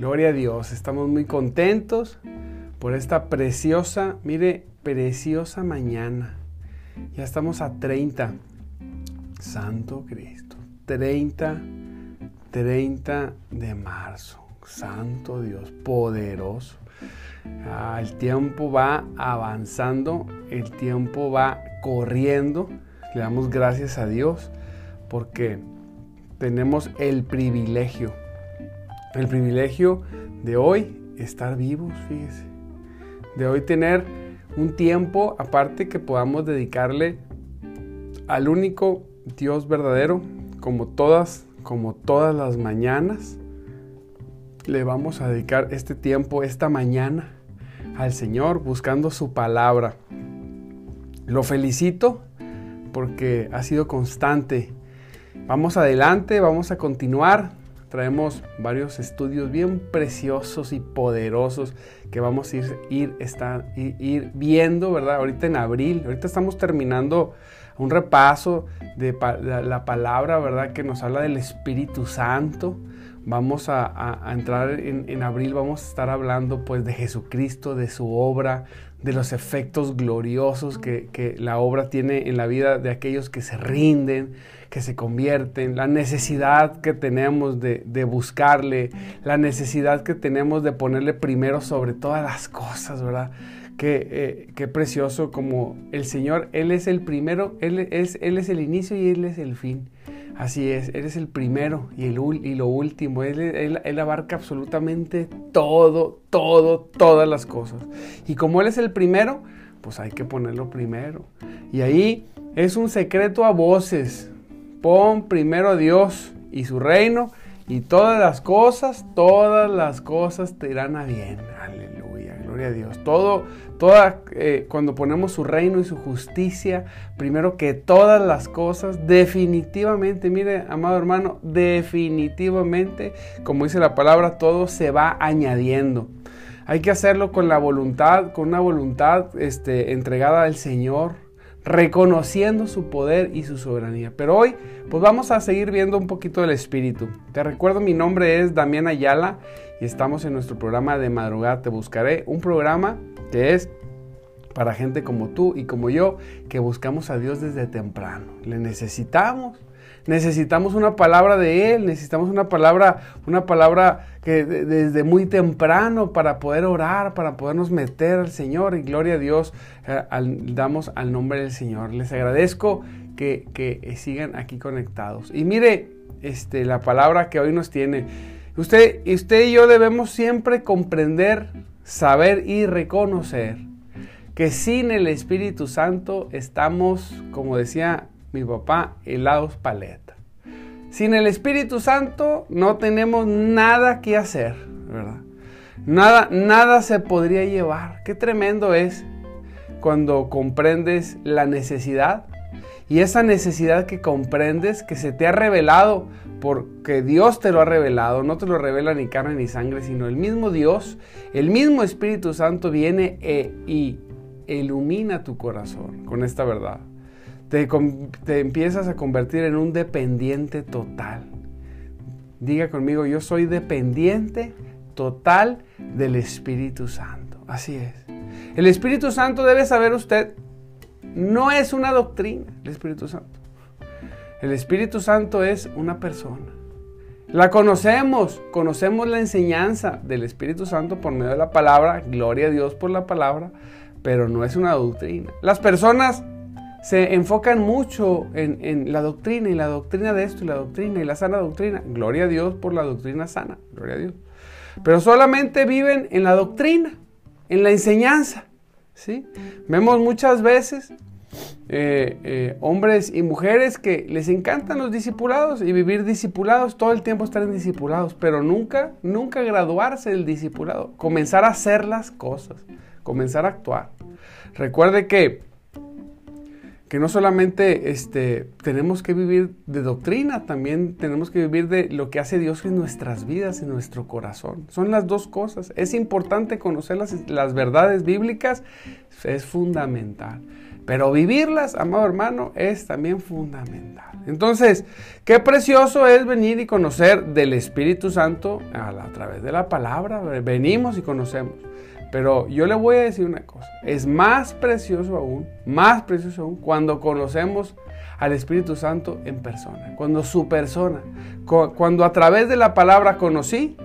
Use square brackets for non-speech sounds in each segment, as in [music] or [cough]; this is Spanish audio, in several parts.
Gloria a Dios, estamos muy contentos por esta preciosa, mire, preciosa mañana. Ya estamos a 30. Santo Cristo. 30, 30 de marzo. Santo Dios, poderoso. Ah, el tiempo va avanzando, el tiempo va corriendo. Le damos gracias a Dios porque tenemos el privilegio el privilegio de hoy estar vivos, fíjese. De hoy tener un tiempo aparte que podamos dedicarle al único Dios verdadero, como todas, como todas las mañanas. Le vamos a dedicar este tiempo, esta mañana, al Señor, buscando su palabra. Lo felicito porque ha sido constante. Vamos adelante, vamos a continuar traemos varios estudios bien preciosos y poderosos que vamos a ir, ir, estar, ir, viendo, ¿verdad? Ahorita en abril, ahorita estamos terminando un repaso de la, palabra, ¿verdad? Que nos habla del Espíritu Santo. Vamos a, entrar en, en, abril, vamos a estar hablando pues de Jesucristo, de su obra, de los efectos gloriosos que, que la obra tiene en la vida de aquellos que se rinden, que se convierten, la necesidad que tenemos de, buscarle, la necesidad que tenemos de ponerle primero sobre todas las cosas, ¿verdad? Qué, eh, qué, precioso como el Señor, Él es el primero, Él es, él es el inicio y Él es el fin. Así es, Él es el primero y, el, y lo último. Él, él, él, abarca absolutamente todo, todo, todas las cosas. Y como Él es el primero, pues hay que ponerlo primero. Y ahí es un secreto a voces. Pon primero a Dios y su reino y todas las cosas, todas las cosas te irán a bien. Aleluya, gloria a Dios. Todo, eh, cuando ponemos su reino y su justicia, primero que todas las cosas, definitivamente, mire, amado hermano, definitivamente, como dice la palabra, todo se va añadiendo. Hay que hacerlo con la voluntad, con una voluntad este, entregada al Señor reconociendo su poder y su soberanía. Pero hoy, pues vamos a seguir viendo un poquito del Espíritu. Te recuerdo, mi nombre es Damián Ayala y estamos en nuestro programa de madrugada Te Buscaré, un programa que es para gente como tú y como yo, que buscamos a Dios desde temprano. Le necesitamos necesitamos una palabra de Él, necesitamos una palabra, una palabra que desde muy temprano para poder orar, para podernos meter al Señor y gloria a Dios, eh, damos al nombre del Señor. Les agradezco que, que, sigan aquí conectados. Y mire este, la palabra que hoy nos tiene. Usted, usted y yo debemos siempre comprender, saber y reconocer que sin el Espíritu Santo estamos, como decía mi papá, helados paleta. Sin el Espíritu Santo no tenemos nada que hacer, ¿verdad? Nada, nada se podría llevar. Qué tremendo es cuando comprendes la necesidad y esa necesidad que comprendes, que se te ha revelado, porque Dios te lo ha revelado, no te lo revela ni carne ni sangre, sino el mismo Dios, el mismo Espíritu Santo viene e, y ilumina tu corazón con esta verdad te, empiezas a convertir en un dependiente total. Diga conmigo, yo soy dependiente total del Espíritu Santo. Así es. El Espíritu Santo debe saber usted, no es una doctrina, el Espíritu Santo. El Espíritu Santo es una persona. La conocemos, conocemos la enseñanza del Espíritu Santo por medio de la palabra, gloria a Dios por la palabra, pero no es una doctrina. Las personas se enfocan mucho en, la doctrina y la doctrina de esto y la doctrina y la sana doctrina. Gloria a Dios por la doctrina sana, gloria a Dios. Pero solamente viven en la doctrina, en la enseñanza. Vemos muchas veces eh, eh, hombres y mujeres que les encantan los discipulados y vivir discipulados, todo el tiempo estar en discipulados, pero nunca, nunca graduarse del discipulado, comenzar a hacer las cosas, comenzar a actuar. Recuerde que que no solamente este, tenemos que vivir de doctrina, también tenemos que vivir de lo que hace Dios en nuestras vidas, en nuestro corazón. Son las dos cosas. Es importante conocer las, verdades bíblicas, es fundamental. Pero vivirlas, amado hermano, es también fundamental. Entonces, qué precioso es venir y conocer del Espíritu Santo a, a través de la palabra. Venimos y conocemos. Pero yo le voy a decir una cosa, es más precioso aún, más precioso aún cuando conocemos al Espíritu Santo en persona, cuando su persona, cuando a través de la palabra conocí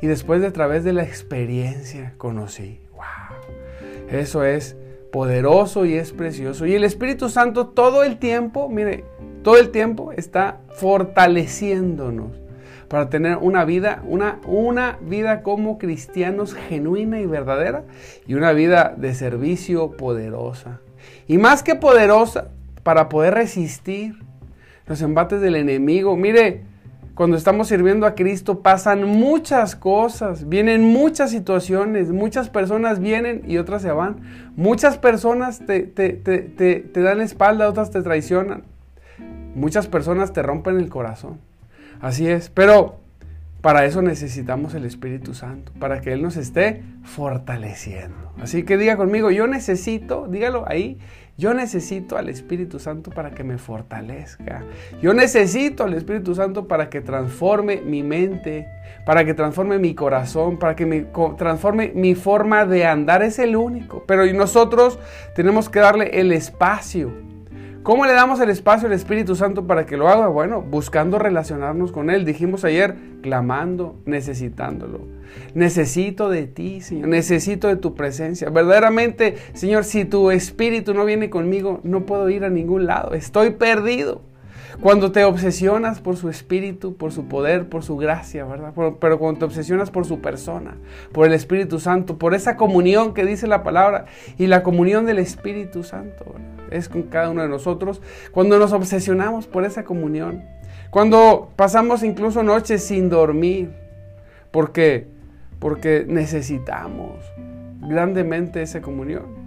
y después de a través de la experiencia conocí. Wow. Eso es poderoso y es precioso. Y el Espíritu Santo todo el tiempo, mire, todo el tiempo está fortaleciéndonos para tener una vida, una, una vida como cristianos genuina y verdadera y una vida de servicio poderosa. Y más que poderosa, para poder resistir los embates del enemigo. Mire, cuando estamos sirviendo a Cristo pasan muchas cosas, vienen muchas situaciones, muchas personas vienen y otras se van. Muchas personas te, te, te, te dan espalda, otras te traicionan. Muchas personas te rompen el corazón. Así es, pero para eso necesitamos el Espíritu Santo, para que Él nos esté fortaleciendo. Así que diga conmigo, yo necesito, dígalo ahí, yo necesito al Espíritu Santo para que me fortalezca. Yo necesito al Espíritu Santo para que transforme mi mente, para que transforme mi corazón, para que me transforme mi forma de andar. Es el único. Pero nosotros tenemos que darle el espacio ¿Cómo le damos el espacio al Espíritu Santo para que lo haga? Bueno, buscando relacionarnos con Él. Dijimos ayer, clamando, necesitándolo. Necesito de ti, Señor. Necesito de tu presencia. Verdaderamente, Señor, si tu Espíritu no viene conmigo, no puedo ir a ningún lado. Estoy perdido. Cuando te obsesionas por su espíritu, por su poder, por su gracia, ¿verdad? Pero cuando te obsesionas por su persona, por el Espíritu Santo, por esa comunión que dice la palabra y la comunión del Espíritu Santo, es con cada uno de nosotros. Cuando nos obsesionamos por esa comunión, cuando pasamos incluso noches sin dormir, porque porque necesitamos grandemente esa comunión.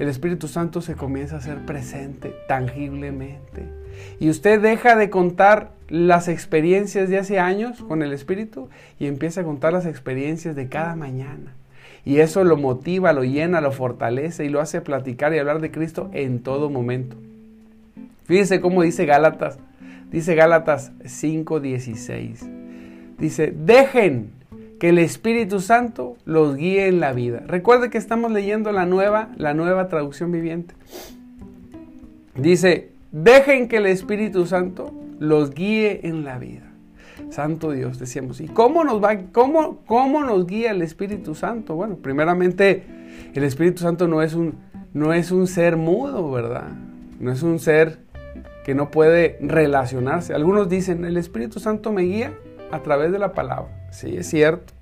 El Espíritu Santo se comienza a hacer presente tangiblemente y usted deja de contar las experiencias de hace años con el Espíritu y empieza a contar las experiencias de cada mañana. Y eso lo motiva, lo llena, lo fortalece y lo hace platicar y hablar de Cristo en todo momento. Fíjense cómo dice Gálatas, dice Gálatas 5:16. Dice, dejen que el Espíritu Santo los guíe en la vida. Recuerde que estamos leyendo la nueva, la nueva traducción viviente. Dice, Dejen que el Espíritu Santo los guíe en la vida. Santo Dios, decíamos. ¿Y cómo nos va, cómo, cómo nos guía el Espíritu Santo? Bueno, primeramente, el Espíritu Santo no es un, no es un ser mudo, ¿verdad? No es un ser que no puede relacionarse. Algunos dicen, el Espíritu Santo me guía a través de la palabra. Sí, es cierto.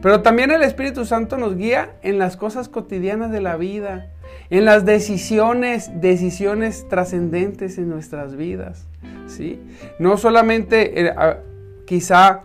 Pero también el Espíritu Santo nos guía en las cosas cotidianas de la vida, en las decisiones, decisiones trascendentes en nuestras vidas. ¿sí? No solamente, eh, quizá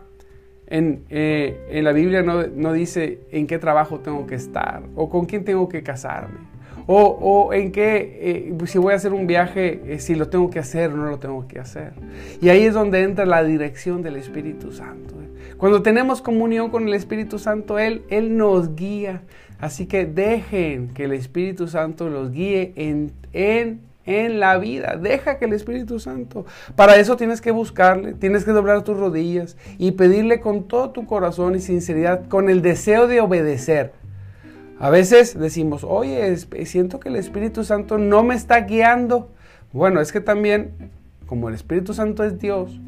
en, eh, en, la Biblia no, no, dice en qué trabajo tengo que estar, o con quién tengo que casarme, o, o en qué, eh, si voy a hacer un viaje, si lo tengo que hacer o no lo tengo que hacer. Y ahí es donde entra la dirección del Espíritu Santo. Cuando tenemos comunión con el Espíritu Santo, Él, Él nos guía. Así que dejen que el Espíritu Santo los guíe en, en, en la vida. Deja que el Espíritu Santo. Para eso tienes que buscarle, tienes que doblar tus rodillas y pedirle con todo tu corazón y sinceridad, con el deseo de obedecer. A veces decimos, oye, siento que el Espíritu Santo no me está guiando. Bueno, es que también, como el Espíritu Santo es Dios,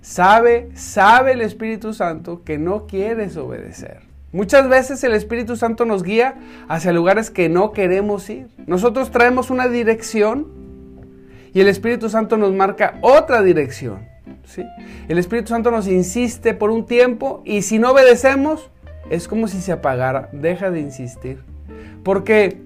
sabe, sabe el Espíritu Santo que no quieres obedecer. Muchas veces el Espíritu Santo nos guía hacia lugares que no queremos ir. Nosotros traemos una dirección y el Espíritu Santo nos marca otra dirección. ¿sí? El Espíritu Santo nos insiste por un tiempo y si no obedecemos es como si se apagara. Deja de insistir. Porque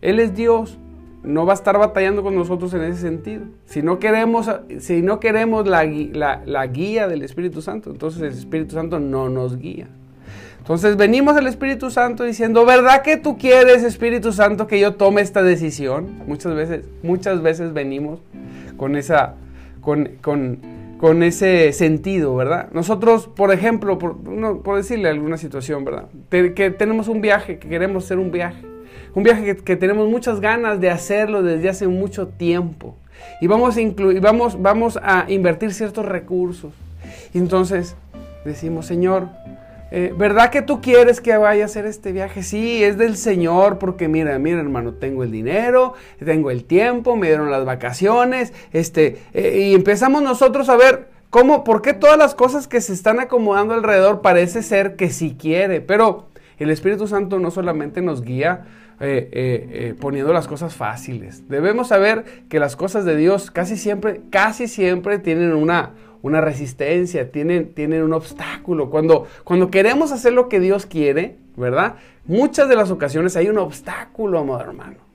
Él es Dios no va a estar batallando con nosotros en ese sentido. Si no queremos, si no queremos la, la guía del Espíritu Santo, entonces el Espíritu Santo no nos guía. Entonces venimos al Espíritu Santo diciendo, ¿verdad que tú quieres, Espíritu Santo, que yo tome esta decisión? Muchas veces, muchas veces venimos con esa, con, con, con ese sentido, ¿verdad? Nosotros, por ejemplo, por, por decirle alguna situación, ¿verdad? que tenemos un viaje, que queremos hacer un viaje. Un viaje que, tenemos muchas ganas de hacerlo desde hace mucho tiempo. Y vamos a, incluir, vamos, vamos a invertir ciertos recursos. Entonces decimos, Señor, eh, ¿verdad que tú quieres que vaya a hacer este viaje? Sí, es del Señor, porque mira, mira hermano, tengo el dinero, tengo el tiempo, me dieron las vacaciones, este, eh, y empezamos nosotros a ver cómo, por qué todas las cosas que se están acomodando alrededor parece ser que sí quiere, pero el Espíritu Santo no solamente nos guía eh, poniendo las cosas fáciles, debemos saber que las cosas de Dios casi siempre, casi siempre tienen una, una resistencia, tienen, tienen un obstáculo. Cuando, cuando queremos hacer lo que Dios quiere, ¿verdad? Muchas de las ocasiones hay un obstáculo, amado hermano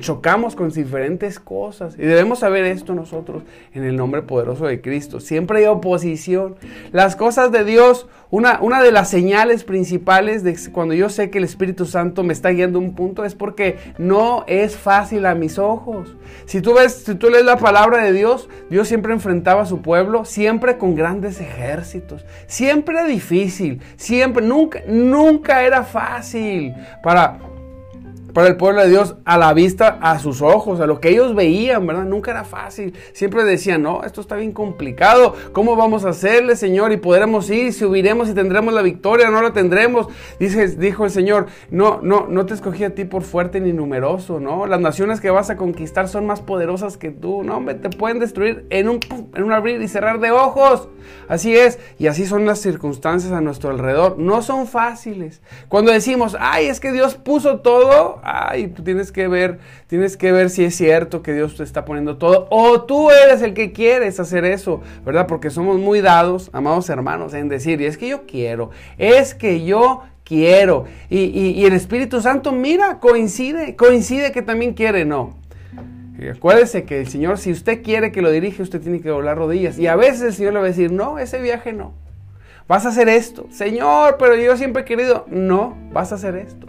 chocamos con diferentes cosas. Y debemos saber esto nosotros en el nombre poderoso de Cristo. Siempre hay oposición. Las cosas de Dios, una, una de las señales principales de cuando yo sé que el Espíritu Santo me está guiando un punto es porque no es fácil a mis ojos. Si tú ves, si tú lees la palabra de Dios, Dios siempre enfrentaba a su pueblo, siempre con grandes ejércitos. Siempre difícil, siempre, nunca, nunca era fácil para para el pueblo de Dios a la vista, a sus ojos, a lo que ellos veían, ¿verdad? Nunca era fácil. Siempre decían, no, esto está bien complicado. ¿Cómo vamos a hacerle, Señor? Y podremos ir, si y tendremos la victoria, no la tendremos. Dice, dijo el Señor, no, no, no te escogí a ti por fuerte ni numeroso, ¿no? Las naciones que vas a conquistar son más poderosas que tú, ¿no? Hombre, te pueden destruir en un, en un abrir y cerrar de ojos. Así es, y así son las circunstancias a nuestro alrededor. No son fáciles. Cuando decimos, ay, es que Dios puso todo, ay, tú tienes que ver, tienes que ver si es cierto que Dios te está poniendo todo, o tú eres el que quieres hacer eso, ¿verdad? Porque somos muy dados, amados hermanos, en decir, y es que yo quiero, es que yo quiero. Y, el Espíritu Santo, mira, coincide, coincide que también quiere, no. acuérdese que el Señor, si usted quiere que lo dirige, usted tiene que doblar rodillas. Y a veces el Señor le va a decir, no, ese viaje no. Vas a hacer esto. Señor, pero yo siempre he querido. No, vas a hacer esto.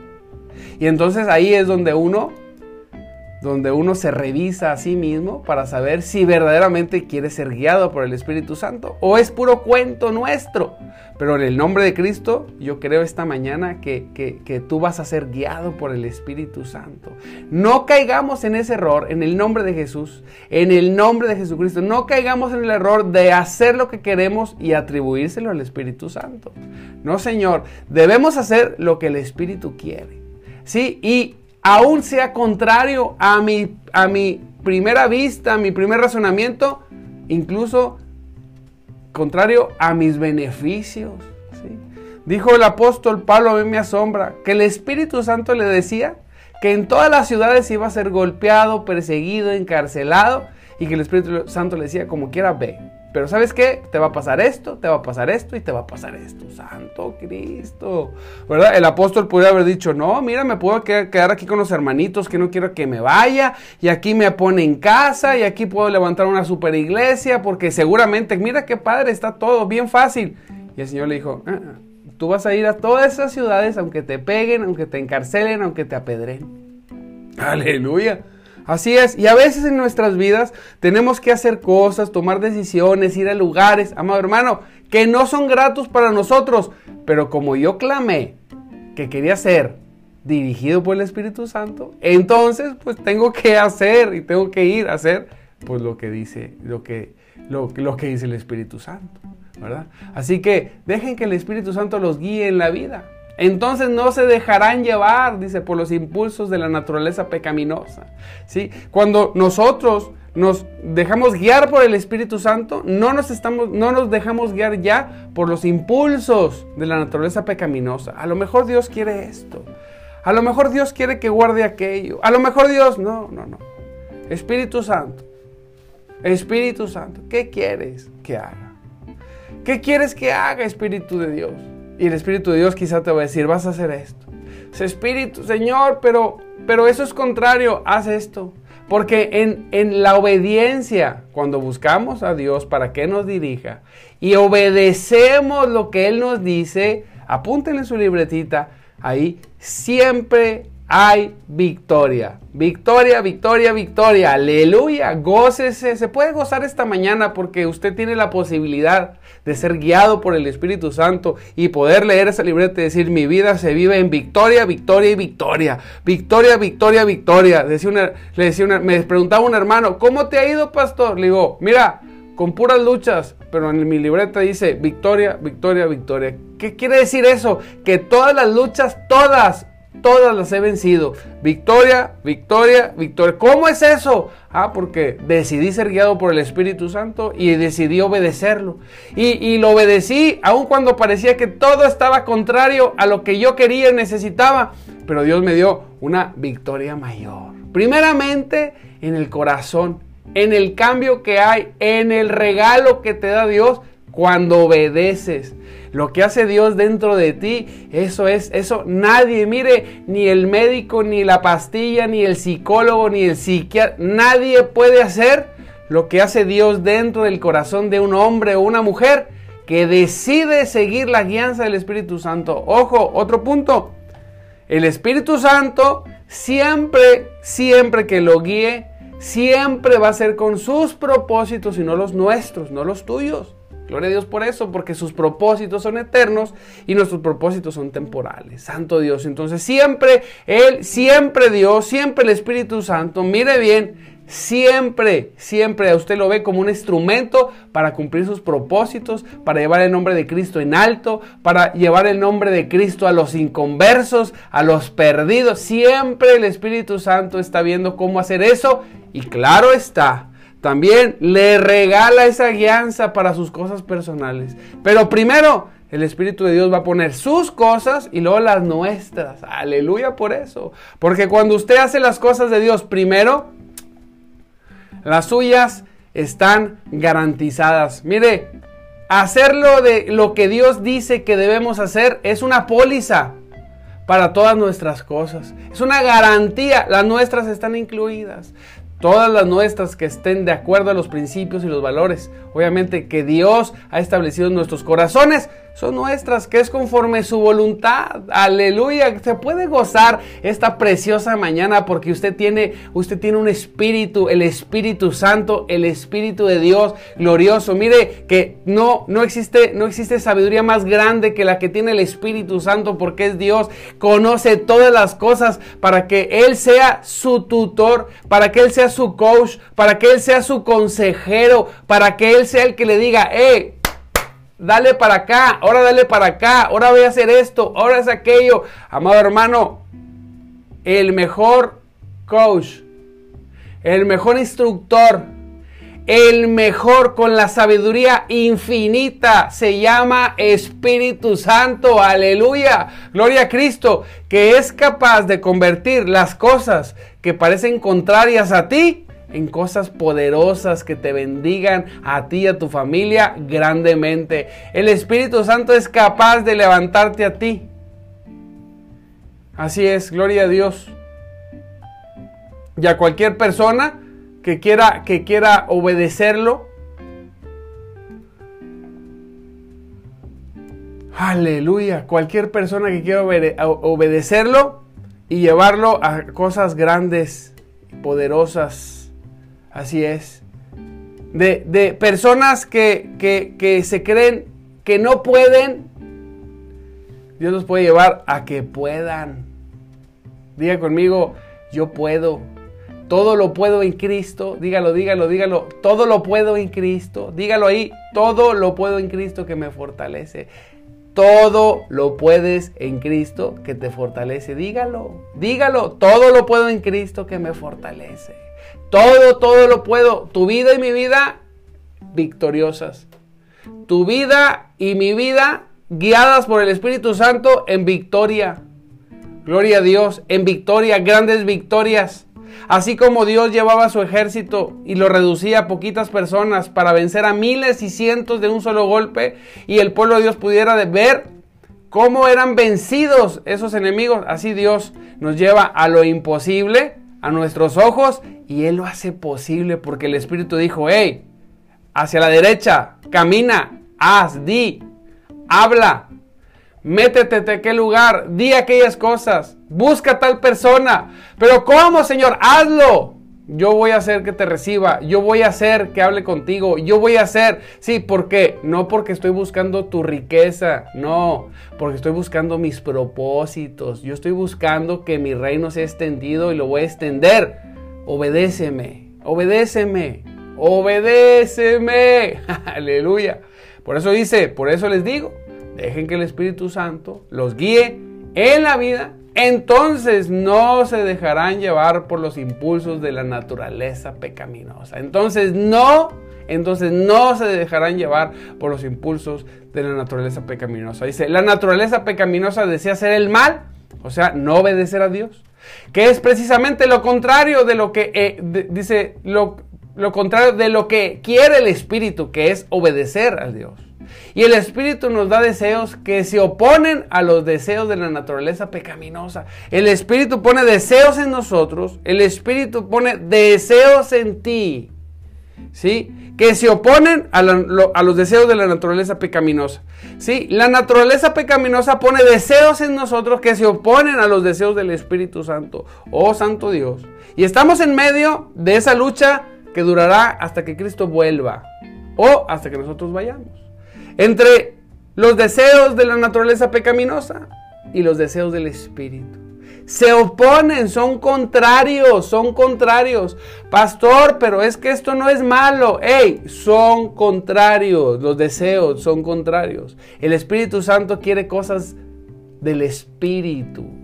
Y entonces ahí es donde uno, donde uno se revisa a sí mismo para saber si verdaderamente quiere ser guiado por el Espíritu Santo o es puro cuento nuestro. Pero en el nombre de Cristo, yo creo esta mañana que, que, tú vas a ser guiado por el Espíritu Santo. No caigamos en ese error, en el nombre de Jesús, en el nombre de Jesucristo. No caigamos en el error de hacer lo que queremos y atribuírselo al Espíritu Santo. No, Señor, debemos hacer lo que el Espíritu quiere. ¿Sí? Y aún sea contrario a mi, a mi primera vista, a mi primer razonamiento, incluso contrario a mis beneficios. ¿sí? Dijo el apóstol Pablo, a mí me asombra, que el Espíritu Santo le decía que en todas las ciudades iba a ser golpeado, perseguido, encarcelado, y que el Espíritu Santo le decía, como quiera, ve. Pero ¿sabes qué? Te va a pasar esto, te va a pasar esto y te va a pasar esto. Santo Cristo. ¿Verdad? El apóstol podría haber dicho, no, mira, me puedo quedar aquí con los hermanitos que no quiero que me vaya. Y aquí me pone en casa y aquí puedo levantar una super iglesia porque seguramente, mira qué padre, está todo bien fácil. Y el Señor le dijo, ah, ah, tú vas a ir a todas esas ciudades aunque te peguen, aunque te encarcelen, aunque te apedren. [laughs] Aleluya. Así es, y a veces en nuestras vidas tenemos que hacer cosas, tomar decisiones, ir a lugares, amado hermano, que no son gratos para nosotros, pero como yo clamé que quería ser dirigido por el Espíritu Santo, entonces pues tengo que hacer y tengo que ir a hacer pues lo que dice, lo que, lo, lo que dice el Espíritu Santo, ¿verdad? Así que dejen que el Espíritu Santo los guíe en la vida. Entonces no se dejarán llevar, dice, por los impulsos de la naturaleza pecaminosa. ¿sí? Cuando nosotros nos dejamos guiar por el Espíritu Santo, no nos, estamos, no nos dejamos guiar ya por los impulsos de la naturaleza pecaminosa. A lo mejor Dios quiere esto. A lo mejor Dios quiere que guarde aquello. A lo mejor Dios, no, no, no. Espíritu Santo. Espíritu Santo, ¿qué quieres que haga? ¿Qué quieres que haga, Espíritu de Dios? Y el Espíritu de Dios quizá te va a decir, vas a hacer esto. Espíritu, Señor, pero, pero eso es contrario, haz esto. Porque en, en, la obediencia, cuando buscamos a Dios para que nos dirija y obedecemos lo que Él nos dice, apúntenle en su libretita, ahí siempre hay victoria. Victoria, victoria, victoria. Aleluya. Gócese. Se puede gozar esta mañana porque usted tiene la posibilidad de ser guiado por el Espíritu Santo y poder leer esa libreta y decir, mi vida se vive en victoria, victoria y victoria. Victoria, victoria, victoria. Decía una, le decía una, me preguntaba un hermano, ¿cómo te ha ido, pastor? Le digo, mira, con puras luchas, pero en mi libreta dice victoria, victoria, victoria. ¿Qué quiere decir eso? Que todas las luchas, todas, todas las he vencido. Victoria, victoria, victoria. ¿Cómo es eso? Ah, porque decidí ser guiado por el Espíritu Santo y decidí obedecerlo. Y, lo obedecí aun cuando parecía que todo estaba contrario a lo que yo quería y necesitaba. Pero Dios me dio una victoria mayor. Primeramente en el corazón, en el cambio que hay, en el regalo que te da Dios cuando obedeces. Lo que hace Dios dentro de ti, eso es, eso nadie, mire, ni el médico, ni la pastilla, ni el psicólogo, ni el psiquiatra, nadie puede hacer lo que hace Dios dentro del corazón de un hombre o una mujer que decide seguir la guianza del Espíritu Santo. Ojo, otro punto. El Espíritu Santo siempre, siempre que lo guíe, siempre va a ser con sus propósitos y no los nuestros, no los tuyos. Gloria a Dios por eso, porque sus propósitos son eternos y nuestros propósitos son temporales. Santo Dios. Entonces siempre Él, siempre Dios, siempre el Espíritu Santo, mire bien, siempre, siempre a usted lo ve como un instrumento para cumplir sus propósitos, para llevar el nombre de Cristo en alto, para llevar el nombre de Cristo a los inconversos, a los perdidos. Siempre el Espíritu Santo está viendo cómo hacer eso y claro está también le regala esa guianza para sus cosas personales. Pero primero, el Espíritu de Dios va a poner sus cosas y luego las nuestras. Aleluya por eso. Porque cuando usted hace las cosas de Dios primero, las suyas están garantizadas. Mire, hacerlo de lo que Dios dice que debemos hacer es una póliza para todas nuestras cosas. Es una garantía. Las nuestras están incluidas todas las nuestras que estén de acuerdo a los principios y los valores, obviamente que Dios ha establecido en nuestros corazones, son nuestras, que es conforme su voluntad. Aleluya. Se puede gozar esta preciosa mañana porque usted tiene, usted tiene un espíritu, el Espíritu Santo, el Espíritu de Dios glorioso. Mire que no, no existe, no existe sabiduría más grande que la que tiene el Espíritu Santo porque es Dios. Conoce todas las cosas para que Él sea su tutor, para que Él sea su coach, para que Él sea su consejero, para que Él sea el que le diga, eh, dale para acá, ahora dale para acá, ahora voy a hacer esto, ahora es aquello. Amado hermano, el mejor coach, el mejor instructor, el mejor con la sabiduría infinita se llama Espíritu Santo, aleluya, gloria a Cristo, que es capaz de convertir las cosas que parecen contrarias a ti en cosas poderosas que te bendigan a ti y a tu familia grandemente. El Espíritu Santo es capaz de levantarte a ti. Así es, gloria a Dios. Y a cualquier persona que quiera, que quiera obedecerlo. Aleluya. Cualquier persona que quiera obedecerlo y llevarlo a cosas grandes, poderosas Así es. De, personas que, se creen que no pueden, Dios los puede llevar a que puedan. Diga conmigo, yo puedo. Todo lo puedo en Cristo. Dígalo, dígalo, dígalo. Todo lo puedo en Cristo. Dígalo ahí. Todo lo puedo en Cristo que me fortalece. Todo lo puedes en Cristo que te fortalece. Dígalo, dígalo. Todo lo puedo en Cristo que me fortalece. Todo, todo lo puedo. Tu vida y mi vida victoriosas. Tu vida y mi vida guiadas por el Espíritu Santo en victoria. Gloria a Dios, en victoria, grandes victorias. Así como Dios llevaba su ejército y lo reducía a poquitas personas para vencer a miles y cientos de un solo golpe y el pueblo de Dios pudiera ver cómo eran vencidos esos enemigos, así Dios nos lleva a lo imposible a nuestros ojos y Él lo hace posible porque el Espíritu dijo, hey, hacia la derecha, camina, haz, di, habla, métete a aquel lugar, di aquellas cosas, busca a tal persona. Pero ¿cómo, Señor? Hazlo. Yo voy a hacer que te reciba, yo voy a hacer que hable contigo, yo voy a hacer, sí, ¿por qué? No porque estoy buscando tu riqueza, no, porque estoy buscando mis propósitos, yo estoy buscando que mi reino sea extendido y lo voy a extender. Obedéceme, obedéceme, obedéceme, [laughs] aleluya. Por eso dice, por eso les digo, dejen que el Espíritu Santo los guíe en la vida entonces no se dejarán llevar por los impulsos de la naturaleza pecaminosa. Entonces no, entonces no se dejarán llevar por los impulsos de la naturaleza pecaminosa. Dice, la naturaleza pecaminosa desea hacer el mal, o sea, no obedecer a Dios, que es precisamente lo contrario de lo que, eh, dice, lo, contrario de lo que quiere el Espíritu, que es obedecer a Dios. Y el Espíritu nos da deseos que se oponen a los deseos de la naturaleza pecaminosa. El Espíritu pone deseos en nosotros, el Espíritu pone deseos en ti, ¿sí? Que se oponen a, los deseos de la naturaleza pecaminosa. ¿sí? La naturaleza pecaminosa pone deseos en nosotros que se oponen a los deseos del Espíritu Santo. Oh Santo Dios. Y estamos en medio de esa lucha que durará hasta que Cristo vuelva o hasta que nosotros vayamos entre los deseos de la naturaleza pecaminosa y los deseos del Espíritu. Se oponen, son contrarios, son contrarios. Pastor, pero es que esto no es malo. Hey, son contrarios, los deseos son contrarios. El Espíritu Santo quiere cosas del Espíritu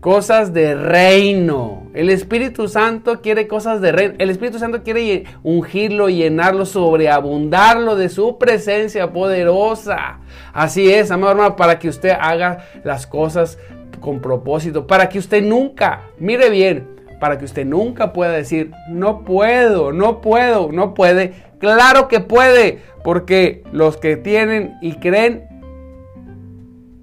cosas de reino. El Espíritu Santo quiere cosas de reino. El Espíritu Santo quiere ungirlo, llenarlo, sobreabundarlo de su presencia poderosa. Así es, amado hermano, para que usted haga las cosas con propósito, para que usted nunca, mire bien, para que usted nunca pueda decir, no puedo, no puedo, no puede. Claro que puede, porque los que tienen y creen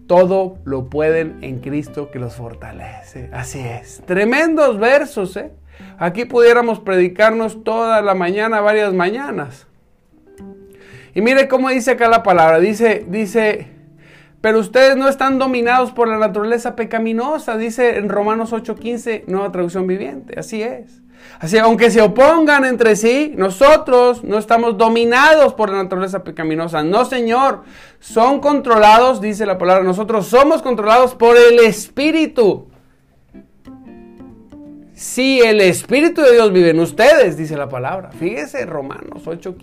todo lo pueden en Cristo que los fortalece. Así es. Tremendos versos, ¿eh? Aquí pudiéramos predicarnos toda la mañana, varias mañanas. Y mire cómo dice acá la palabra. Dice, dice, pero ustedes no están dominados por la naturaleza pecaminosa. Dice en Romanos 8:15, nueva traducción viviente. Así es. Así, aunque se opongan entre sí, nosotros no estamos dominados por la naturaleza pecaminosa. No, Señor. Son controlados, dice la palabra. Nosotros somos controlados por el Espíritu. Si el Espíritu de Dios vive en ustedes, dice la palabra. Fíjese, Romanos 8,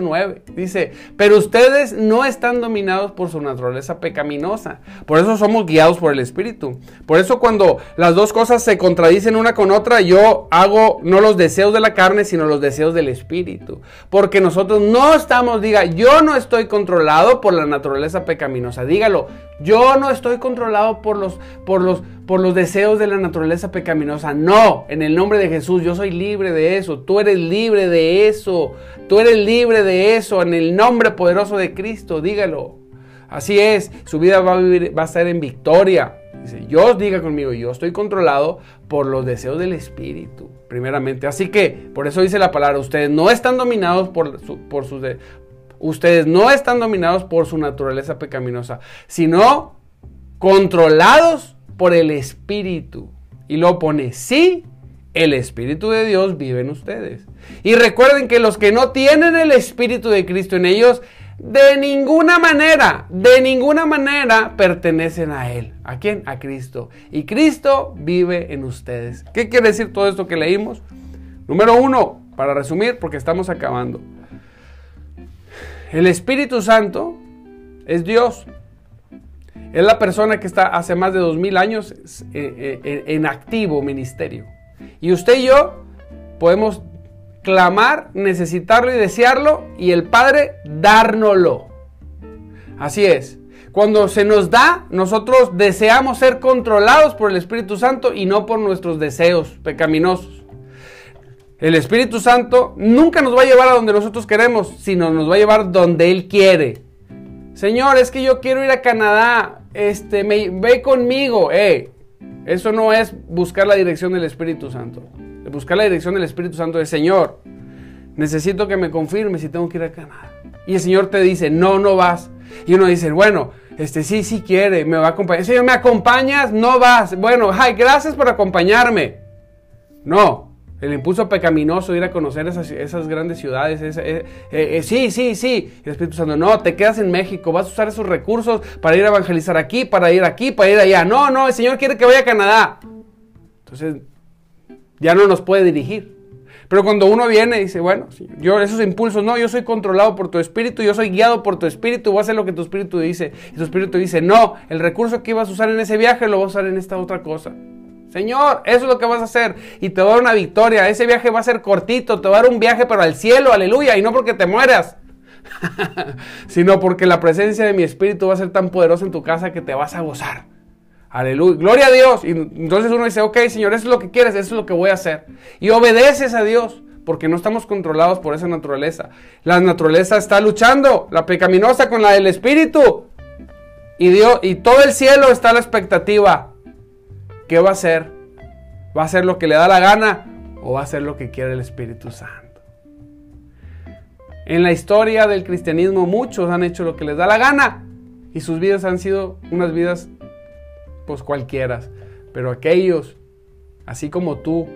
9. Dice, pero ustedes no están dominados por su naturaleza pecaminosa. Por eso somos guiados por el Espíritu. Por eso cuando las dos cosas se contradicen una con otra, yo hago no los deseos de la carne, sino los deseos del Espíritu. Porque nosotros no estamos, diga, yo no estoy controlado por la naturaleza pecaminosa. Dígalo, yo no estoy controlado por los, por los, por los deseos de la naturaleza pecaminosa. No, en el nombre de Jesús, yo soy libre de eso. Tú eres libre de eso. Tú eres libre de eso. En el nombre poderoso de Cristo, dígalo. Así es, su vida va a, estar en victoria. Dice, yo diga conmigo, yo estoy controlado por los deseos del Espíritu, primeramente. Así que, por eso dice la palabra, ustedes no están dominados por, por, sus, Ustedes no están dominados por su naturaleza pecaminosa, sino controlados por el Espíritu. Y lo pone, sí, el Espíritu de Dios vive en ustedes. Y recuerden que los que no tienen el Espíritu de Cristo en ellos, de ninguna manera, de ninguna manera pertenecen a Él. ¿A quién? A Cristo. Y Cristo vive en ustedes. ¿Qué quiere decir todo esto que leímos? Número uno, para resumir, porque estamos acabando. El Espíritu Santo es Dios. Es la persona que está hace más de dos mil años eh, eh, en activo ministerio. Y usted y yo podemos clamar, necesitarlo y desearlo y el Padre dárnoslo. Así es. Cuando se nos da, nosotros deseamos ser controlados por el Espíritu Santo y no por nuestros deseos pecaminosos. El Espíritu Santo nunca nos va a llevar a donde nosotros queremos, sino nos va a llevar donde Él quiere. Señor, es que yo quiero ir a Canadá. Este, me, ve conmigo. Eh, Eso no es buscar la dirección del Espíritu Santo. Buscar la dirección del Espíritu Santo es, Señor, necesito que me confirme si tengo que ir a Canadá. Y el Señor te dice, no, no vas. Y uno dice, bueno, este sí, sí quiere, me va a acompañar. Señor, ¿me acompañas? No vas. Bueno, ay, gracias por acompañarme. No, el impulso pecaminoso de ir a conocer esas, grandes ciudades. Eh, eh, sí, sí, sí. El Espíritu Santo, no, te quedas en México, vas a usar esos recursos para ir a evangelizar aquí, para ir aquí, para ir allá. No, no, el Señor quiere que vaya a Canadá. Entonces, ya no nos puede dirigir. Pero cuando uno viene y dice, bueno, yo esos impulsos, no, yo soy controlado por tu espíritu, yo soy guiado por tu espíritu, voy a hacer lo que tu espíritu dice. Y tu espíritu dice, no, el recurso que ibas a usar en ese viaje lo vas a usar en esta otra cosa. Señor, eso es lo que vas a hacer y te va a dar una victoria. Ese viaje va a ser cortito, te va a dar un viaje para el cielo, aleluya, y no porque te mueras, [laughs] sino porque la presencia de mi espíritu va a ser tan poderosa en tu casa que te vas a gozar. Aleluya. Gloria a Dios. Y entonces uno dice, ok, Señor, eso es lo que quieres, eso es lo que voy a hacer. Y obedeces a Dios, porque no estamos controlados por esa naturaleza. La naturaleza está luchando, la pecaminosa con la del Espíritu. Y, Dios, y todo el cielo está a la expectativa. ¿Qué va a hacer? ¿Va a hacer lo que le da la gana o va a hacer lo que quiere el Espíritu Santo? En la historia del cristianismo muchos han hecho lo que les da la gana y sus vidas han sido unas vidas pues cualquiera. Pero aquellos, así como tú,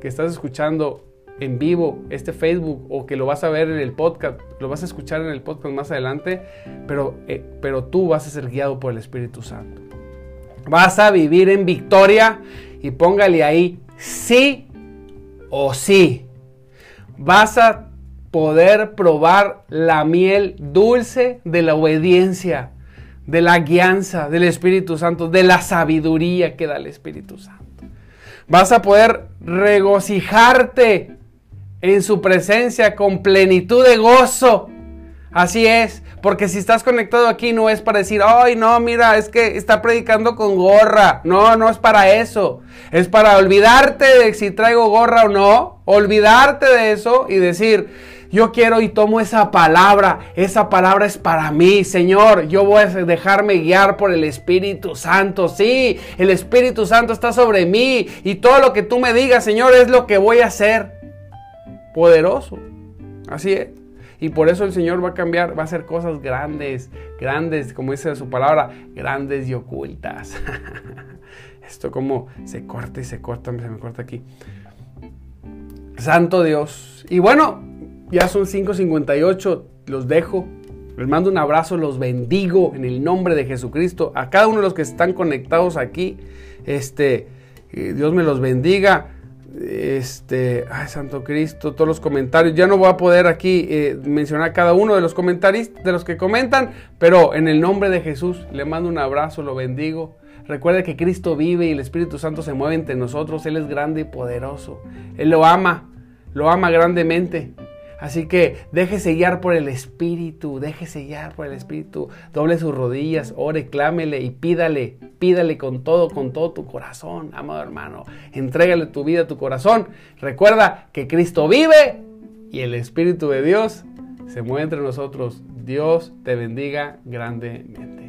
que estás escuchando en vivo este Facebook o que lo vas a ver en el podcast, lo vas a escuchar en el podcast más adelante, pero, eh, pero tú vas a ser guiado por el Espíritu Santo. Vas a vivir en victoria y póngale ahí sí o sí. Vas a poder probar la miel dulce de la obediencia de la guianza del Espíritu Santo, de la sabiduría que da el Espíritu Santo. Vas a poder regocijarte en su presencia con plenitud de gozo. Así es, porque si estás conectado aquí no es para decir, ay no, mira, es que está predicando con gorra. No, no es para eso. Es para olvidarte de si traigo gorra o no, olvidarte de eso y decir, yo quiero y tomo esa palabra. Esa palabra es para mí, Señor. Yo voy a dejarme guiar por el Espíritu Santo. Sí, el Espíritu Santo está sobre mí. Y todo lo que tú me digas, Señor, es lo que voy a hacer. Poderoso. Así es. Y por eso el Señor va a cambiar, va a hacer cosas grandes, grandes, como dice su palabra, grandes y ocultas. [laughs] Esto como se corta y se corta, se me corta aquí. Santo Dios. Y bueno, ya son 5.58, los dejo. Les mando un abrazo, los bendigo en el nombre de Jesucristo. A cada uno de los que están conectados aquí, este, Dios me los bendiga. Este, ay, Santo Cristo, todos los comentarios. Ya no voy a poder aquí eh, mencionar cada uno de los comentarios, de los que comentan, pero en el nombre de Jesús le mando un abrazo, lo bendigo. Recuerde que Cristo vive y el Espíritu Santo se mueve entre nosotros. Él es grande y poderoso. Él lo ama, lo ama grandemente. Así que déjese guiar por el Espíritu, déjese guiar por el Espíritu. Doble sus rodillas, ore, clámele y pídale, pídale con todo, con todo tu corazón, amado hermano. Entrégale tu vida, tu corazón. Recuerda que Cristo vive y el Espíritu de Dios se mueve entre nosotros. Dios te bendiga grandemente.